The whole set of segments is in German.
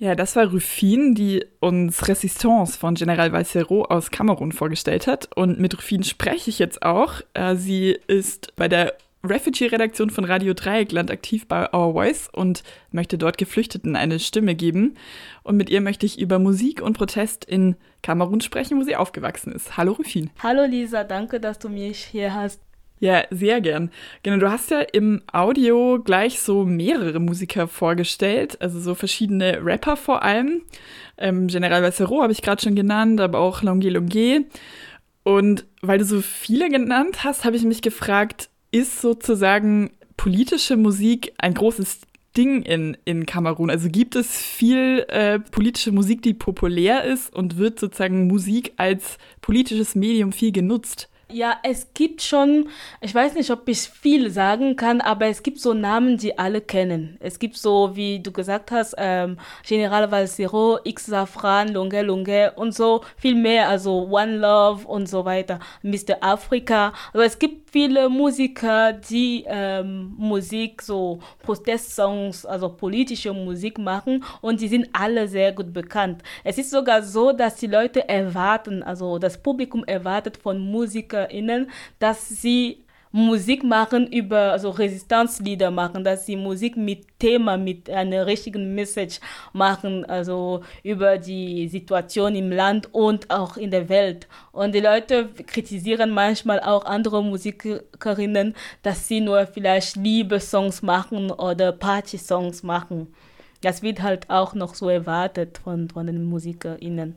Ja, das war Rufin, die uns Resistance von General Valsero aus Kamerun vorgestellt hat. Und mit Rufin spreche ich jetzt auch. Äh, sie ist bei der Refugee-Redaktion von Radio Dreieckland aktiv bei Our Voice und möchte dort Geflüchteten eine Stimme geben. Und mit ihr möchte ich über Musik und Protest in Kamerun sprechen, wo sie aufgewachsen ist. Hallo Rufin. Hallo Lisa, danke, dass du mich hier hast. Ja, sehr gern. Genau, du hast ja im Audio gleich so mehrere Musiker vorgestellt, also so verschiedene Rapper vor allem. Ähm, General Vassero habe ich gerade schon genannt, aber auch Longue Longue. Und weil du so viele genannt hast, habe ich mich gefragt, ist sozusagen politische Musik ein großes Ding in, in Kamerun? Also gibt es viel äh, politische Musik, die populär ist und wird sozusagen Musik als politisches Medium viel genutzt? Ja, es gibt schon, ich weiß nicht, ob ich viel sagen kann, aber es gibt so Namen, die alle kennen. Es gibt so, wie du gesagt hast, ähm, General Valsero, X Safran, Lunge Lunge und so viel mehr, also One Love und so weiter, Mr. Africa. Also es gibt viele Musiker, die ähm, Musik, so Protestsongs, also politische Musik machen und die sind alle sehr gut bekannt. Es ist sogar so, dass die Leute erwarten, also das Publikum erwartet von Musikern, KünstlerInnen, dass sie Musik machen über, also Resistenzlieder machen, dass sie Musik mit Thema, mit einer richtigen Message machen, also über die Situation im Land und auch in der Welt. Und die Leute kritisieren manchmal auch andere Musikerinnen, dass sie nur vielleicht Liebessongs machen oder Party-Songs machen. Das wird halt auch noch so erwartet von, von den MusikerInnen.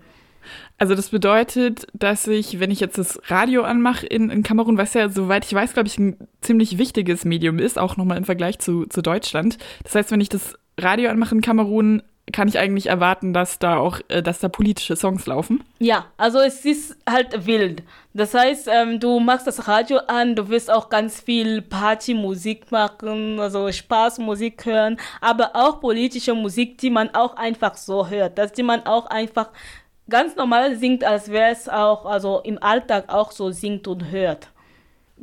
Also das bedeutet, dass ich, wenn ich jetzt das Radio anmache in, in Kamerun, was ja, soweit ich weiß, glaube ich, ein ziemlich wichtiges Medium ist, auch nochmal im Vergleich zu, zu Deutschland. Das heißt, wenn ich das Radio anmache in Kamerun, kann ich eigentlich erwarten, dass da auch, äh, dass da politische Songs laufen? Ja, also es ist halt wild. Das heißt, ähm, du machst das Radio an, du wirst auch ganz viel Partymusik machen, also Spaßmusik hören, aber auch politische Musik, die man auch einfach so hört, dass die man auch einfach ganz normal singt, als wäre es auch, also im Alltag auch so singt und hört.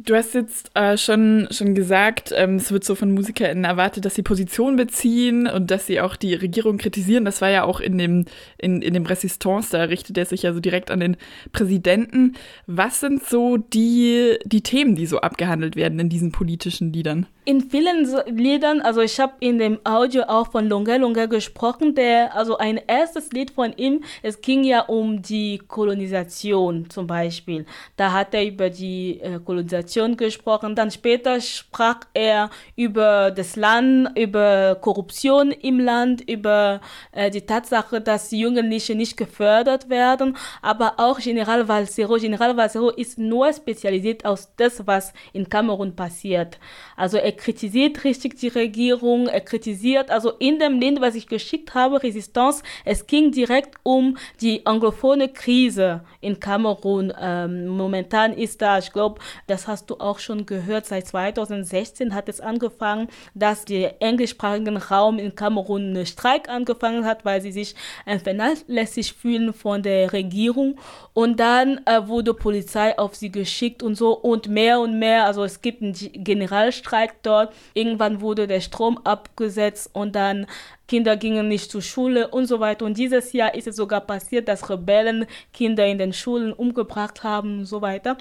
Du hast jetzt äh, schon, schon gesagt, ähm, es wird so von MusikerInnen erwartet, dass sie Position beziehen und dass sie auch die Regierung kritisieren. Das war ja auch in dem, in, in dem Resistance, da richtet er sich ja so direkt an den Präsidenten. Was sind so die, die Themen, die so abgehandelt werden in diesen politischen Liedern? In vielen Liedern, also ich habe in dem Audio auch von Longa Longa gesprochen, der, also ein erstes Lied von ihm, es ging ja um die Kolonisation zum Beispiel. Da hat er über die äh, Kolonisation gesprochen, dann später sprach er über das Land, über Korruption im Land, über äh, die Tatsache, dass Jugendliche nicht gefördert werden, aber auch General Valsero. General Valsero ist nur spezialisiert aus das, was in Kamerun passiert. Also er kritisiert richtig die Regierung, er kritisiert, also in dem Link, was ich geschickt habe, Resistance, es ging direkt um die anglophone Krise in Kamerun. Ähm, momentan ist da, ich glaube, das hast du auch schon gehört, seit 2016 hat es angefangen, dass der englischsprachige Raum in Kamerun einen Streik angefangen hat, weil sie sich äh, vernachlässigt fühlen von der Regierung. Und dann äh, wurde Polizei auf sie geschickt und so und mehr und mehr, also es gibt einen Generalstreik dort. Irgendwann wurde der Strom abgesetzt und dann Kinder gingen nicht zur Schule und so weiter. Und dieses Jahr ist es sogar passiert, dass Rebellen Kinder in den Schulen umgebracht haben und so weiter.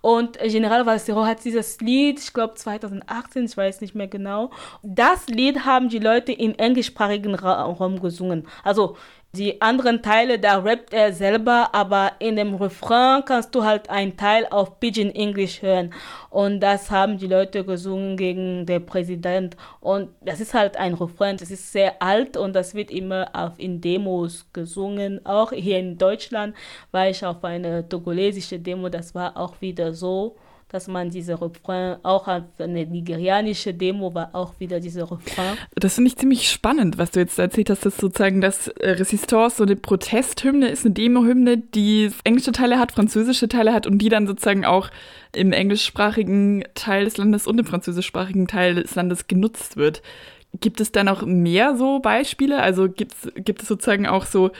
Und General Valsero hat dieses Lied, ich glaube 2018, ich weiß nicht mehr genau. Das Lied haben die Leute im englischsprachigen Raum gesungen. Also die anderen Teile, da rappt er selber, aber in dem Refrain kannst du halt einen Teil auf Pidgin English hören. Und das haben die Leute gesungen gegen den Präsident. Und das ist halt ein Refrain, das ist sehr alt und das wird immer auf, in Demos gesungen. Auch hier in Deutschland war ich auf eine togolesische Demo, das war auch wieder so dass man diese Refrain, auch eine nigerianische Demo war auch wieder diese Refrain. Das finde ich ziemlich spannend, was du jetzt erzählt hast, dass sozusagen das äh, Resistance so eine Protesthymne ist, eine Demo-Hymne, die englische Teile hat, französische Teile hat und die dann sozusagen auch im englischsprachigen Teil des Landes und im französischsprachigen Teil des Landes genutzt wird. Gibt es da noch mehr so Beispiele? Also gibt es sozusagen auch so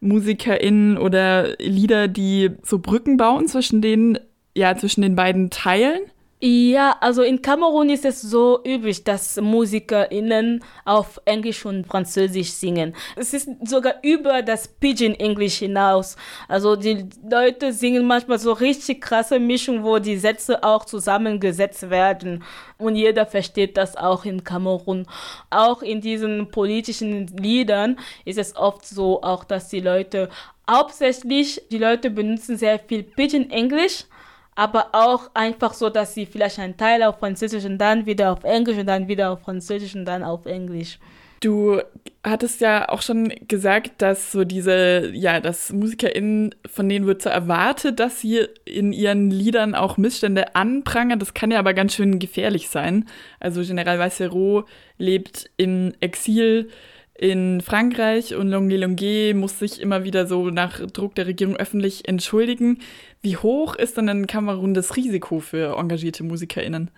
MusikerInnen oder Lieder, die so Brücken bauen zwischen den ja, zwischen den beiden Teilen? Ja, also in Kamerun ist es so üblich, dass MusikerInnen auf Englisch und Französisch singen. Es ist sogar über das Pidgin English hinaus. Also die Leute singen manchmal so richtig krasse Mischungen, wo die Sätze auch zusammengesetzt werden. Und jeder versteht das auch in Kamerun. Auch in diesen politischen Liedern ist es oft so, auch dass die Leute hauptsächlich, die Leute benutzen sehr viel Pidgin English aber auch einfach so, dass sie vielleicht einen Teil auf Französisch und dann wieder auf Englisch und dann wieder auf Französisch und dann auf Englisch. Du hattest ja auch schon gesagt, dass so diese, ja, dass MusikerInnen, von denen wird so erwartet, dass sie in ihren Liedern auch Missstände anprangern. Das kann ja aber ganz schön gefährlich sein. Also General Vaissero lebt im Exil in Frankreich und Longue Longue muss sich immer wieder so nach Druck der Regierung öffentlich entschuldigen. Wie hoch ist denn in Kamerun das Risiko für engagierte MusikerInnen?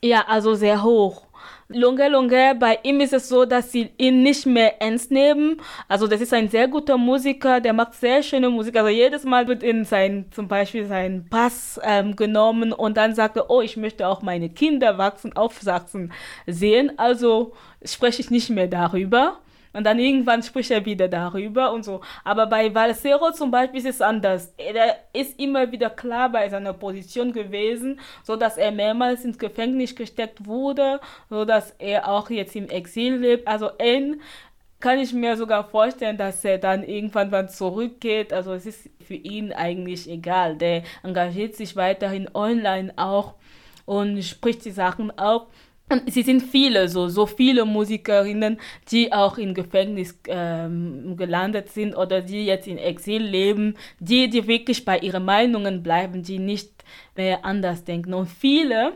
Ja, also sehr hoch. Lunge Lunge, bei ihm ist es so, dass sie ihn nicht mehr ernst nehmen. Also das ist ein sehr guter Musiker, der macht sehr schöne Musik. Also jedes Mal wird in sein, zum Beispiel sein Pass ähm, genommen und dann sagt er, oh, ich möchte auch meine Kinder wachsen, aufsachsen sehen. Also spreche ich nicht mehr darüber. Und dann irgendwann spricht er wieder darüber und so. Aber bei Valsero zum Beispiel ist es anders. Er ist immer wieder klar bei seiner Position gewesen, so dass er mehrmals ins Gefängnis gesteckt wurde, so dass er auch jetzt im Exil lebt. Also ihn kann ich mir sogar vorstellen, dass er dann irgendwann mal zurückgeht. Also es ist für ihn eigentlich egal. Der engagiert sich weiterhin online auch und spricht die Sachen auf. Sie sind viele, so, so viele Musikerinnen, die auch im Gefängnis ähm, gelandet sind oder die jetzt in Exil leben, die, die wirklich bei ihren Meinungen bleiben, die nicht mehr anders denken. Und viele,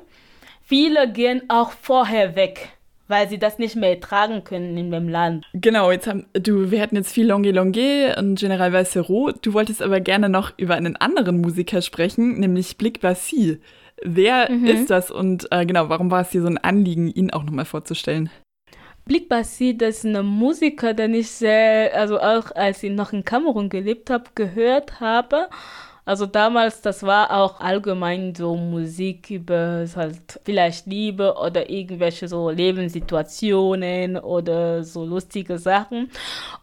viele gehen auch vorher weg weil sie das nicht mehr ertragen können in dem Land. Genau, jetzt haben du, wir hatten jetzt viel Longue Longue und General Valsero. Du wolltest aber gerne noch über einen anderen Musiker sprechen, nämlich Blick Bassi. Wer mhm. ist das und äh, genau, warum war es dir so ein Anliegen, ihn auch nochmal vorzustellen? Blick das ist ein Musiker, den ich sehr, also auch als ich noch in Kamerun gelebt habe, gehört habe. Also damals, das war auch allgemein so Musik über halt vielleicht Liebe oder irgendwelche so Lebenssituationen oder so lustige Sachen.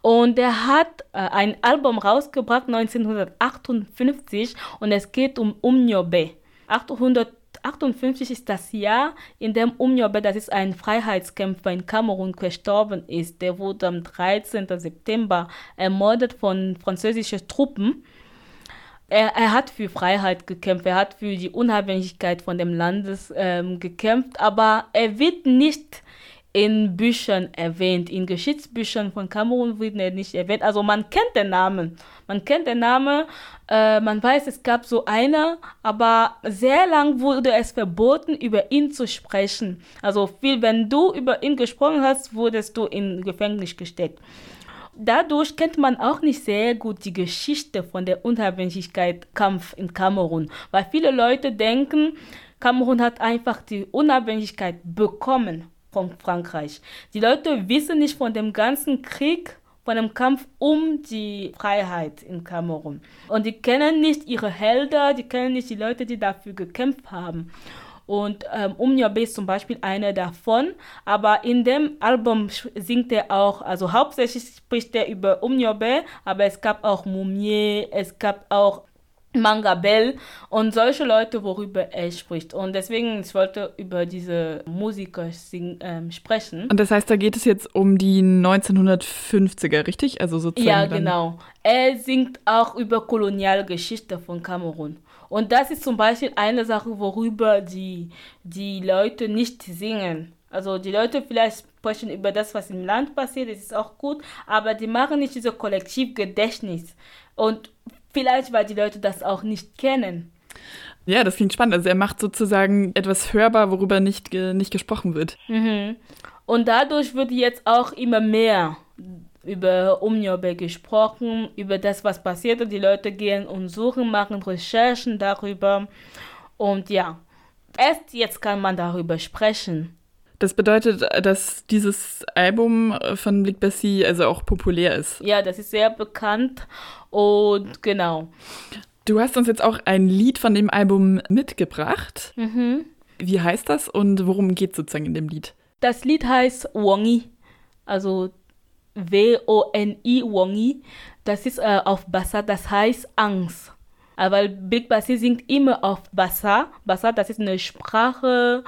Und er hat äh, ein Album rausgebracht 1958 und es geht um Umnyobe. 858 ist das Jahr, in dem Umnyobe, das ist ein Freiheitskämpfer in Kamerun, gestorben ist. Der wurde am 13. September ermordet von französischen Truppen. Er, er hat für Freiheit gekämpft, er hat für die Unabhängigkeit von dem Landes ähm, gekämpft, aber er wird nicht in Büchern erwähnt. In Geschichtsbüchern von Kamerun wird er nicht erwähnt. Also man kennt den Namen. Man kennt den Namen, äh, man weiß, es gab so eine, aber sehr lang wurde es verboten, über ihn zu sprechen. Also viel, wenn du über ihn gesprochen hast, wurdest du in Gefängnis gesteckt. Dadurch kennt man auch nicht sehr gut die Geschichte von der Unabhängigkeitskampf in Kamerun, weil viele Leute denken, Kamerun hat einfach die Unabhängigkeit bekommen von Frankreich. Die Leute wissen nicht von dem ganzen Krieg, von dem Kampf um die Freiheit in Kamerun. Und die kennen nicht ihre Helden, die kennen nicht die Leute, die dafür gekämpft haben. Und ähm, Umnyabe ist zum Beispiel einer davon. Aber in dem Album singt er auch, also hauptsächlich spricht er über Umnyabe, aber es gab auch Mumie, es gab auch Manga Bell und solche Leute, worüber er spricht. Und deswegen, ich wollte über diese Musiker sing, ähm, sprechen. Und das heißt, da geht es jetzt um die 1950er, richtig? Also sozusagen. Ja, genau. Er singt auch über Kolonialgeschichte von Kamerun. Und das ist zum Beispiel eine Sache, worüber die, die Leute nicht singen. Also die Leute vielleicht sprechen über das, was im Land passiert, das ist auch gut, aber die machen nicht dieses Kollektivgedächtnis. Und Vielleicht, weil die Leute das auch nicht kennen. Ja, das klingt spannend. Also er macht sozusagen etwas hörbar, worüber nicht, nicht gesprochen wird. Mhm. Und dadurch wird jetzt auch immer mehr über Umnyobe gesprochen, über das, was passiert. Und die Leute gehen und suchen, machen Recherchen darüber. Und ja, erst jetzt kann man darüber sprechen. Das bedeutet, dass dieses Album von Blick Bessie also auch populär ist. Ja, das ist sehr bekannt und genau. Du hast uns jetzt auch ein Lied von dem Album mitgebracht. Mhm. Wie heißt das und worum geht es sozusagen in dem Lied? Das Lied heißt Wongi, also W-O-N-I, Wongi. Das ist äh, auf Bassa, das heißt Angst. Aber Big Bassi singt immer auf Bassa. Bassa, das ist eine Sprache.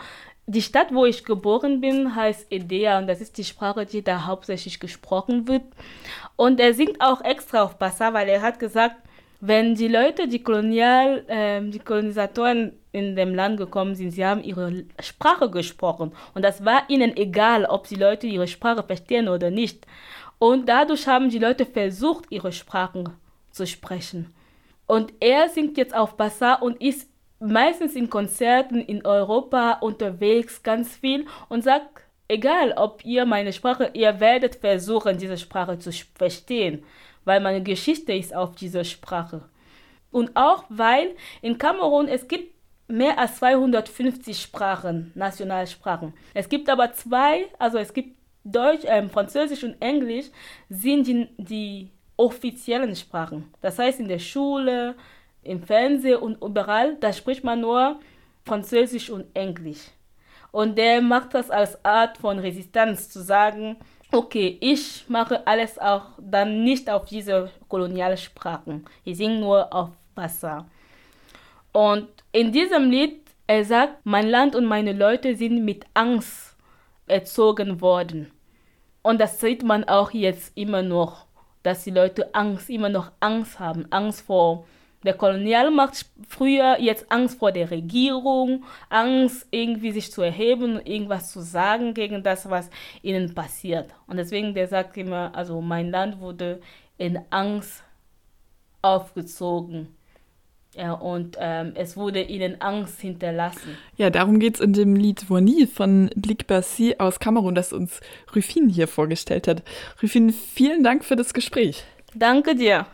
Die Stadt, wo ich geboren bin, heißt Edea und das ist die Sprache, die da hauptsächlich gesprochen wird. Und er singt auch extra auf Bassa, weil er hat gesagt, wenn die Leute, die Kolonial, äh, die Kolonisatoren in dem Land gekommen sind, sie haben ihre Sprache gesprochen und das war ihnen egal, ob die Leute ihre Sprache verstehen oder nicht. Und dadurch haben die Leute versucht, ihre Sprachen zu sprechen. Und er singt jetzt auf Bassa und ist meistens in Konzerten in Europa unterwegs ganz viel und sagt, egal ob ihr meine Sprache, ihr werdet versuchen, diese Sprache zu verstehen weil meine Geschichte ist auf dieser Sprache. Und auch weil in Kamerun es gibt mehr als 250 Sprachen, Nationalsprachen. Es gibt aber zwei, also es gibt Deutsch, äh, Französisch und Englisch sind die, die offiziellen Sprachen. Das heißt in der Schule, im Fernsehen und überall, da spricht man nur Französisch und Englisch. Und der macht das als Art von Resistenz zu sagen, okay, ich mache alles auch dann nicht auf diese Kolonialsprachen. Ich singe nur auf Wasser. Und in diesem Lied, er sagt, mein Land und meine Leute sind mit Angst erzogen worden. Und das sieht man auch jetzt immer noch, dass die Leute Angst, immer noch Angst haben. Angst vor der Kolonialmacht früher, jetzt Angst vor der Regierung, Angst irgendwie sich zu erheben und irgendwas zu sagen gegen das, was ihnen passiert. Und deswegen, der sagt immer, also mein Land wurde in Angst aufgezogen. Ja, und ähm, es wurde ihnen Angst hinterlassen. Ja, darum geht es in dem Lied Woni von Blik Bassi aus Kamerun, das uns Rufin hier vorgestellt hat. Rufin, vielen Dank für das Gespräch. Danke dir.